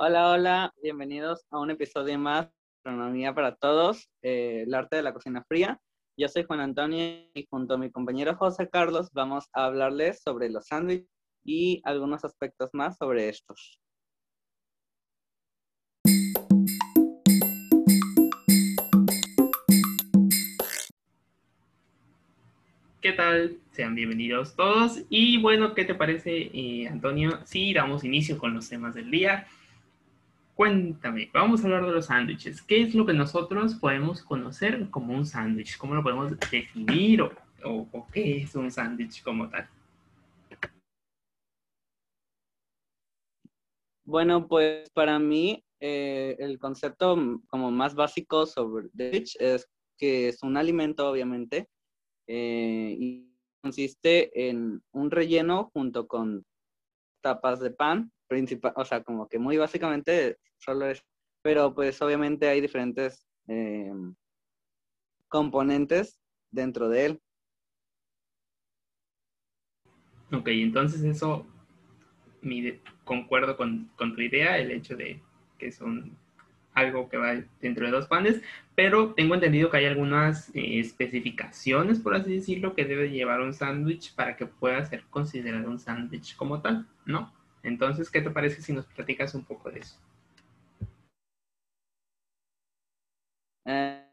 Hola, hola, bienvenidos a un episodio más de Astronomía para Todos, eh, el arte de la cocina fría. Yo soy Juan Antonio y junto a mi compañero José Carlos vamos a hablarles sobre los sándwiches y algunos aspectos más sobre estos. ¿Qué tal? Sean bienvenidos todos. Y bueno, ¿qué te parece, eh, Antonio? Si damos inicio con los temas del día. Cuéntame, vamos a hablar de los sándwiches. ¿Qué es lo que nosotros podemos conocer como un sándwich? ¿Cómo lo podemos definir o, qué es un sándwich como tal? Bueno, pues para mí eh, el concepto como más básico sobre sándwich es que es un alimento, obviamente, eh, y consiste en un relleno junto con tapas de pan, principal, o sea, como que muy básicamente pero pues obviamente hay diferentes eh, componentes dentro de él. Ok, entonces eso, mi, concuerdo con, con tu idea, el hecho de que son algo que va dentro de dos panes, pero tengo entendido que hay algunas eh, especificaciones, por así decirlo, que debe llevar un sándwich para que pueda ser considerado un sándwich como tal, ¿no? Entonces, ¿qué te parece si nos platicas un poco de eso? Eh,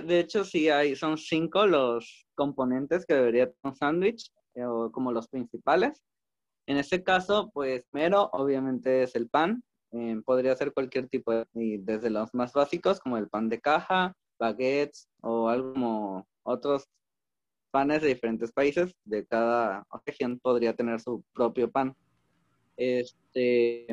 de hecho, sí hay, son cinco los componentes que debería tener un sándwich, eh, como los principales. En este caso, pues, primero, obviamente, es el pan, eh, podría ser cualquier tipo, de, desde los más básicos como el pan de caja, baguettes o algo como otros panes de diferentes países. De cada región podría tener su propio pan. Este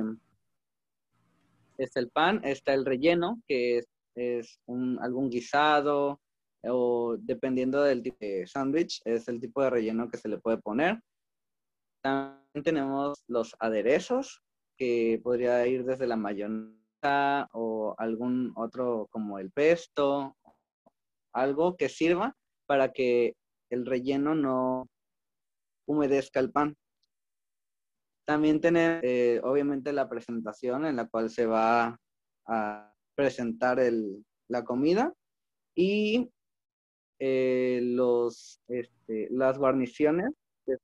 es el pan, está el relleno, que es, es algún guisado o dependiendo del tipo de sándwich, es el tipo de relleno que se le puede poner. También tenemos los aderezos, que podría ir desde la mayonesa o algún otro como el pesto, algo que sirva para que el relleno no humedezca el pan. También tener, eh, obviamente, la presentación en la cual se va a presentar el, la comida y eh, los, este, las guarniciones que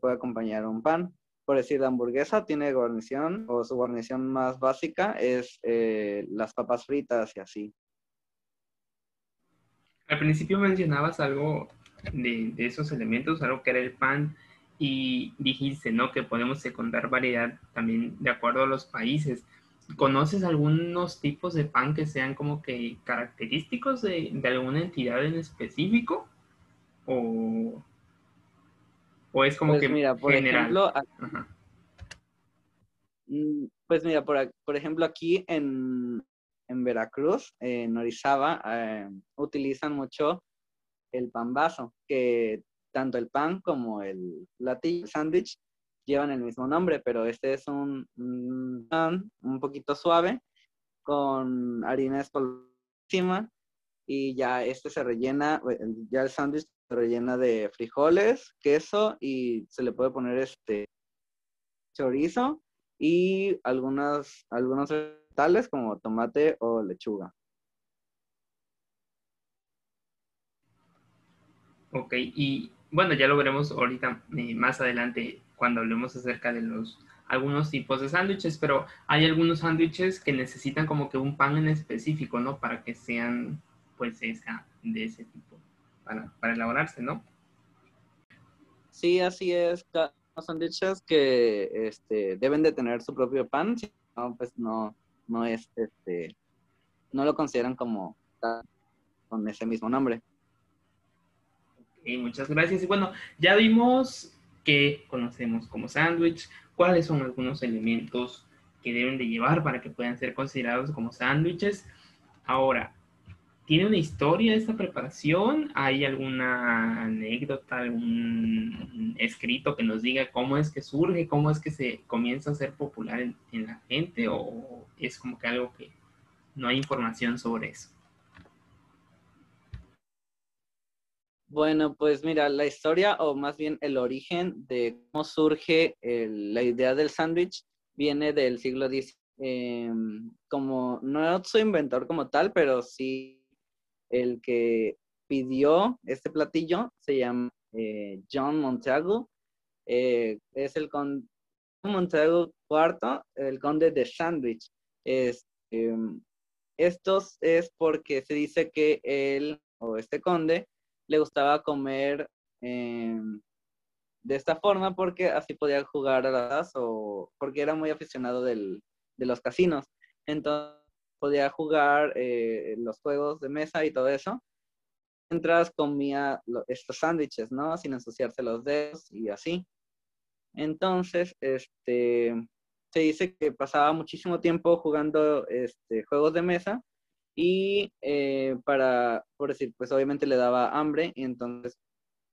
puede acompañar un pan por decir, la hamburguesa tiene guarnición o su guarnición más básica es eh, las papas fritas y así. Al principio mencionabas algo de, esos elementos, algo que era el pan, y dijiste, ¿no? Que podemos secundar variedad también de acuerdo a los países. ¿Conoces algunos tipos de pan que sean como que característicos de, alguna entidad en específico? ¿O, ¿O es como pues que mira, por Ejemplo, mm, pues mira, por, por ejemplo, aquí en, en, Veracruz, en Orizaba, eh, utilizan mucho el pan vaso, que tanto el pan como el platillo, el sándwich, llevan el mismo nombre, pero este es un, pan un poquito suave con harina encima y ya este se rellena, ya el sándwich rellena de frijoles, queso y se le puede poner este chorizo y algunas, algunos vegetales como tomate o lechuga. Ok, y bueno, ya lo veremos ahorita eh, más adelante cuando hablemos acerca de los algunos tipos de sándwiches, pero hay algunos sándwiches que necesitan como que un pan en específico, ¿no? Para que sean pues esa, de ese tipo para, elaborarse, ¿no? Sí, así es. Los sándwiches que este, deben de tener su propio pan, si no, pues no, no es, este, no lo consideran como con ese mismo nombre. Ok, muchas gracias. Y bueno, ya vimos que conocemos como sándwich, cuáles son algunos elementos que deben de llevar para que puedan ser considerados como sándwiches. Ahora, ¿Tiene una historia esta preparación? ¿Hay alguna anécdota, algún escrito que nos diga cómo es que surge, cómo es que se comienza a ser popular en, la gente o es como que algo que no hay información sobre eso? Bueno, pues mira, la historia o más bien el origen de cómo surge la idea del sándwich viene del siglo XIX em, como, no su inventor como tal, pero sí el que pidió este platillo se llama eh, John Montagu. Eh, es el conde Montagu IV, el conde de Sandwich. Es, es porque se dice que él o este conde le gustaba comer em, de esta forma porque así podía jugar a las o porque era muy aficionado de los casinos. Entonces podía jugar eh, los juegos de mesa y todo eso. Mientras comía estos sándwiches, ¿no? Sin ensuciarse los dedos y así. Entonces, este, se dice que pasaba muchísimo tiempo jugando este, juegos de mesa y eh, para, por decir, pues obviamente le daba hambre y entonces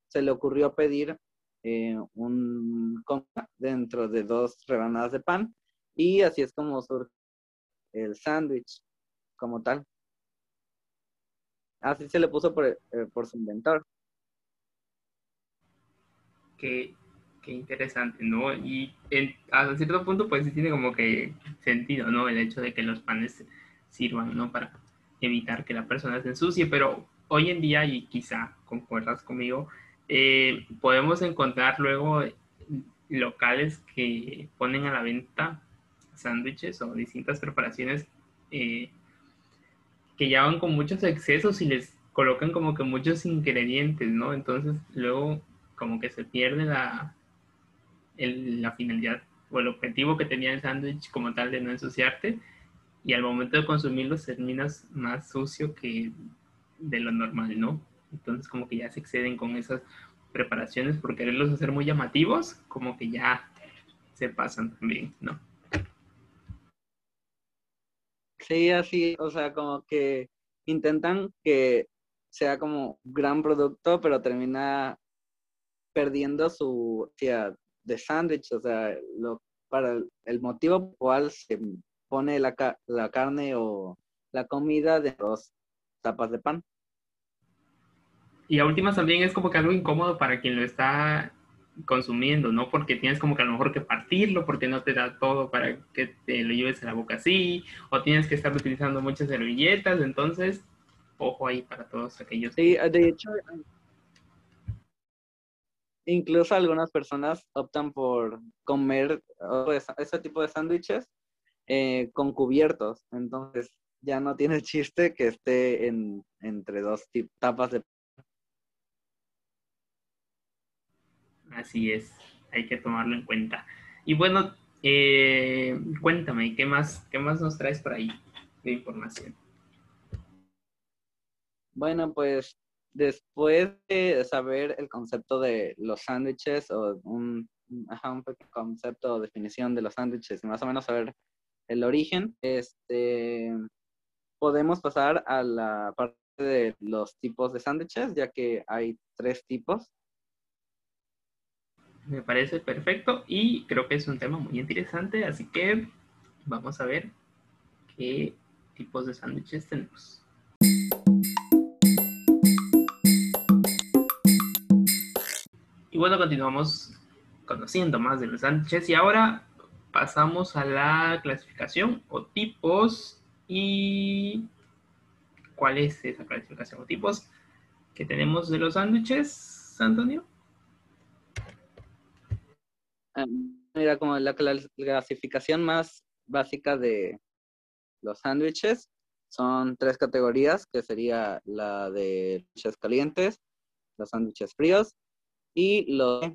se le ocurrió pedir eh, un conga dentro de dos rebanadas de pan y así es como surge el sándwich como tal. Así se le puso por, eh, por su inventor. Qué, qué, interesante, ¿no? Y en, a cierto punto, pues sí tiene como que sentido, ¿no? El hecho de que los panes sirvan, ¿no? Para evitar que la persona se ensucie, pero hoy en día, y quizá concuerdas conmigo, eh, podemos encontrar luego locales que ponen a la venta sándwiches o distintas preparaciones eh, que ya van con muchos excesos y les colocan como que muchos ingredientes, ¿no? Entonces luego como que se pierde la, la finalidad o el objetivo que tenía el sándwich como tal de no ensuciarte y al momento de consumirlo terminas más sucio que de lo normal, ¿no? Entonces como que ya se exceden con esas preparaciones por quererlos hacer muy llamativos, como que ya se pasan también, ¿no? Sí, así, o sea, como que intentan que sea como gran producto, pero termina perdiendo su tía de sándwich, o sea, lo, para el, motivo por cual se pone la, la carne o la comida de dos tapas de pan. Y a últimas también es como que algo incómodo para quien lo está consumiendo, ¿no? Porque tienes como que a lo mejor que partirlo, porque no te da todo para que te lo lleves a la boca así, o tienes que estar utilizando muchas servilletas, entonces, ojo ahí para todos aquellos. Sí, de hecho, incluso algunas personas optan por comer ese tipo de sándwiches eh, con cubiertos, entonces ya no tiene chiste que esté en, entre dos tapas de Así es, hay que tomarlo en cuenta. Y bueno, eh, cuéntame, ¿qué más, ¿qué más nos traes por ahí de información? Bueno, pues después de saber el concepto de los sándwiches o un, un concepto o definición de los sándwiches más o menos saber el origen, este, podemos pasar a la parte de los tipos de sándwiches, ya que hay tres tipos. Me parece perfecto y creo que es un tema muy interesante, así que vamos a ver qué tipos de sándwiches tenemos. Y bueno, continuamos conociendo más de los sándwiches y ahora pasamos a la clasificación o tipos y cuál es esa clasificación o tipos que tenemos de los sándwiches, Antonio. Mira, como la clasificación más básica de los sándwiches son tres categorías, que sería la de sándwiches calientes, los sándwiches fríos y los...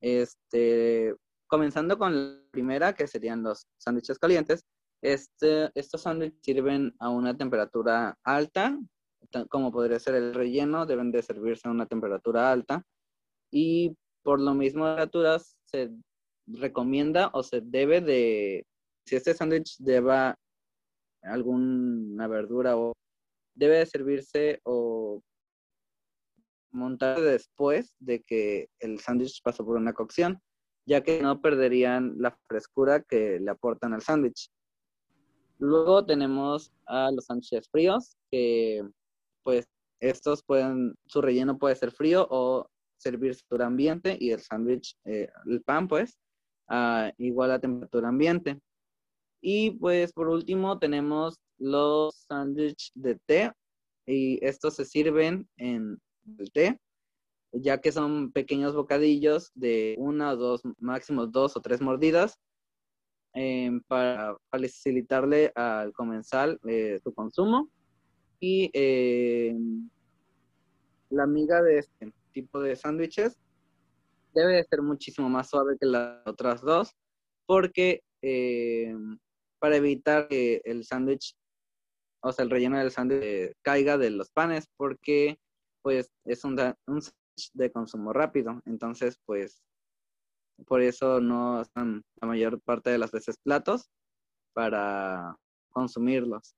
Este, comenzando con la primera, que serían los sándwiches calientes, este, estos sándwiches sirven a una temperatura alta, como podría ser el relleno, deben de servirse a una temperatura alta y por lo mismo, alturas se recomienda o se debe de, si este sándwich lleva alguna verdura o debe de servirse o montar después de que el sándwich pasó por una cocción, ya que no perderían la frescura que le aportan al sándwich. Luego tenemos a los sándwiches fríos, que pues estos pueden, su relleno puede ser frío o servirse a temperatura ambiente y el sándwich, eh, el pan, pues, igual a temperatura ambiente. Y pues por último tenemos los sándwiches de té y estos se sirven en el té, ya que son pequeños bocadillos de una o dos, máximo dos o tres mordidas em, para facilitarle al comensal eh, su consumo. Y em, la miga de este tipo de sándwiches debe ser muchísimo más suave que las otras dos, porque em, para evitar que el sándwich, o sea, el relleno del sándwich caiga de los panes, porque pues es un, un de consumo rápido. Entonces, pues, por eso no están la mayor parte de las veces platos para consumirlos.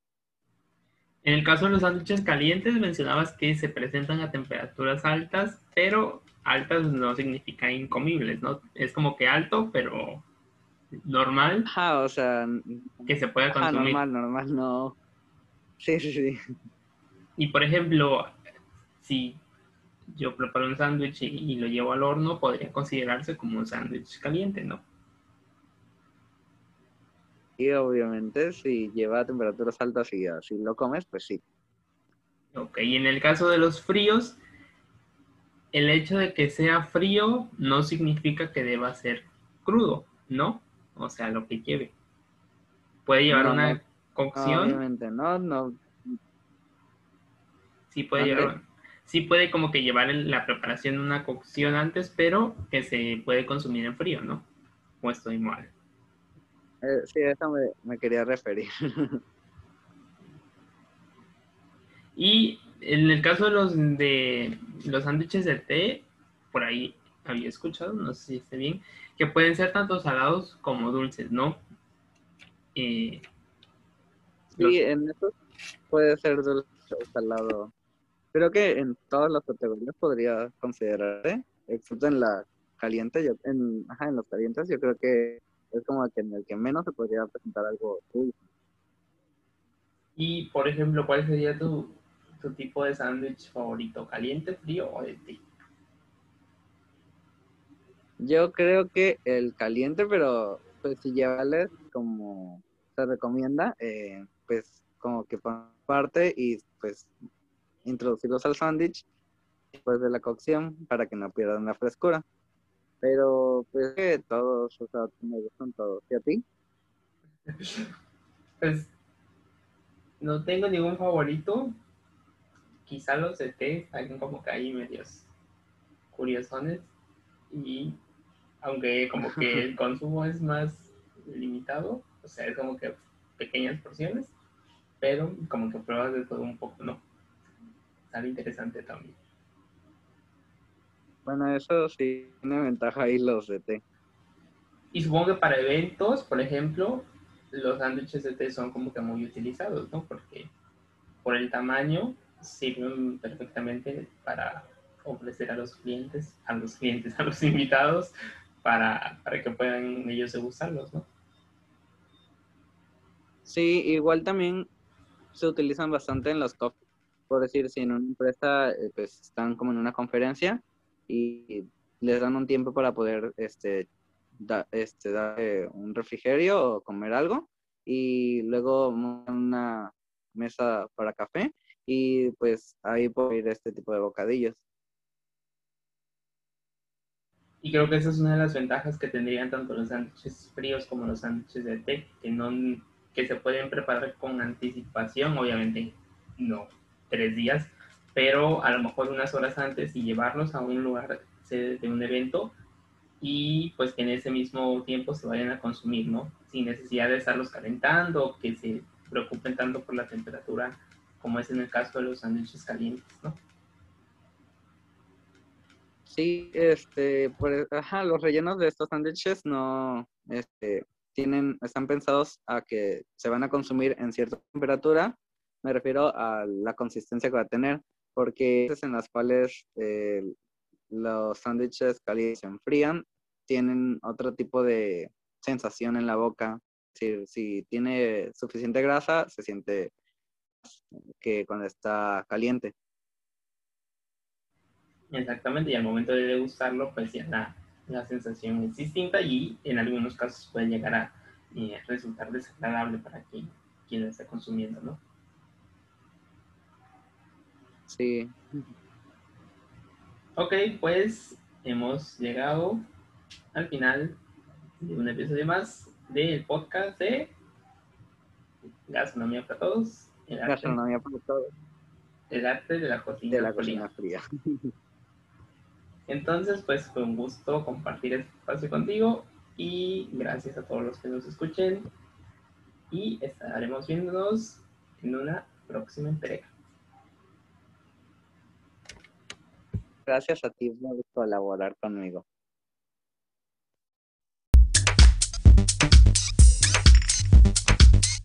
En el caso de los sándwiches calientes, mencionabas que se presentan a temperaturas altas, pero altas no significa incomibles, ¿no? Es como que alto, pero normal. Ajá, o sea. Que se pueda consumir. normal, normal, no. Sí, sí, sí. Y por ejemplo, si yo preparo un sándwich y, lo llevo al horno, podría considerarse como un sándwich caliente, ¿no? Y obviamente, si lleva temperaturas altas y así lo comes, pues sí. Ok, y en el caso de los fríos, el hecho de que sea frío no significa que deba ser crudo, ¿no? o sea, lo que lleve. Puede llevar una cocción. Obviamente, no, no. Sí puede llevar, sí puede como que llevar la preparación de una cocción antes, pero que se puede consumir en frío, ¿no? O estoy mal. Eh, sí, a eso me, quería referir. y en el caso de los de los sándwiches de té, por ahí había escuchado, no sé si esté bien, que pueden ser tanto salados como dulces, ¿no? sí, en eso puede ser dulce o salado. Creo que en todas las categorías podría considerarse, excepto en la caliente, yo, en, ajá, en los calientes yo creo que es como que en el que menos se podría presentar algo dulce. Y, por ejemplo, ¿cuál sería tu, tu tipo de sándwich favorito? ¿Caliente, frío o de té? Yo creo que el caliente, pero pues si llevarles como se recomienda, eh, pues como que parte y pues introducirlos al sándwich después de la cocción para que no pierdan la frescura. Pero pues que todos, o sea, me gustan todos. ¿Y a ti? Pues no tengo ningún favorito. Quizá los de té como que ahí medios curiosones. Y aunque como que el consumo es más limitado, o sea, es como que pequeñas porciones, pero como que pruebas de todo un poco, ¿no? Sale interesante también. Bueno, eso sí tiene ventaja ahí los de té. Y supongo que para eventos, por ejemplo, los sándwiches de té son como que muy utilizados, ¿no? Porque por el tamaño sirven perfectamente para ofrecer a los clientes, a los clientes, a los invitados, para, que puedan ellos usarlos, ¿no? Sí, igual también se utilizan bastante en los coffee. Por decir, si en una empresa eh, pues, están como en una conferencia y les dan un tiempo para poder este, este, dar un refrigerio o comer algo y luego una mesa para café y pues ahí puede ir este tipo de bocadillos. Y creo que esa es una de las ventajas que tendrían tanto los sándwiches fríos como los sándwiches de té, que, no, que se pueden preparar con anticipación, obviamente no tres días, pero a lo mejor unas horas antes y llevarlos a un lugar de un evento y pues que en ese mismo tiempo se vayan a consumir, ¿no? Sin necesidad de estarlos calentando, que se preocupen tanto por la temperatura como es en el caso de los sándwiches calientes, ¿no? Sí, este, pues, ajá, los rellenos de estos sándwiches no, este, tienen, están pensados a que se van a consumir en cierta temperatura. Me refiero a la consistencia que va a tener, porque es en las cuales eh, los sándwiches calientes se enfrían, tienen otro tipo de sensación en la boca. Si tiene suficiente grasa, se siente que cuando está caliente. Exactamente, y al momento de degustarlo, pues ya la, la sensación es distinta y en algunos casos puede llegar a eh, resultar desagradable para quien, quien lo está consumiendo, ¿no? Sí. Ok, pues hemos llegado al final de un episodio más del podcast de Gastronomía para Todos. El arte, Gastronomía para Todos. El arte de la cocina, de la cocina fría. Entonces, pues fue un gusto compartir este espacio contigo y gracias a todos los que nos escuchen y estaremos viéndonos en una próxima entrega. Gracias a ti por colaborar conmigo.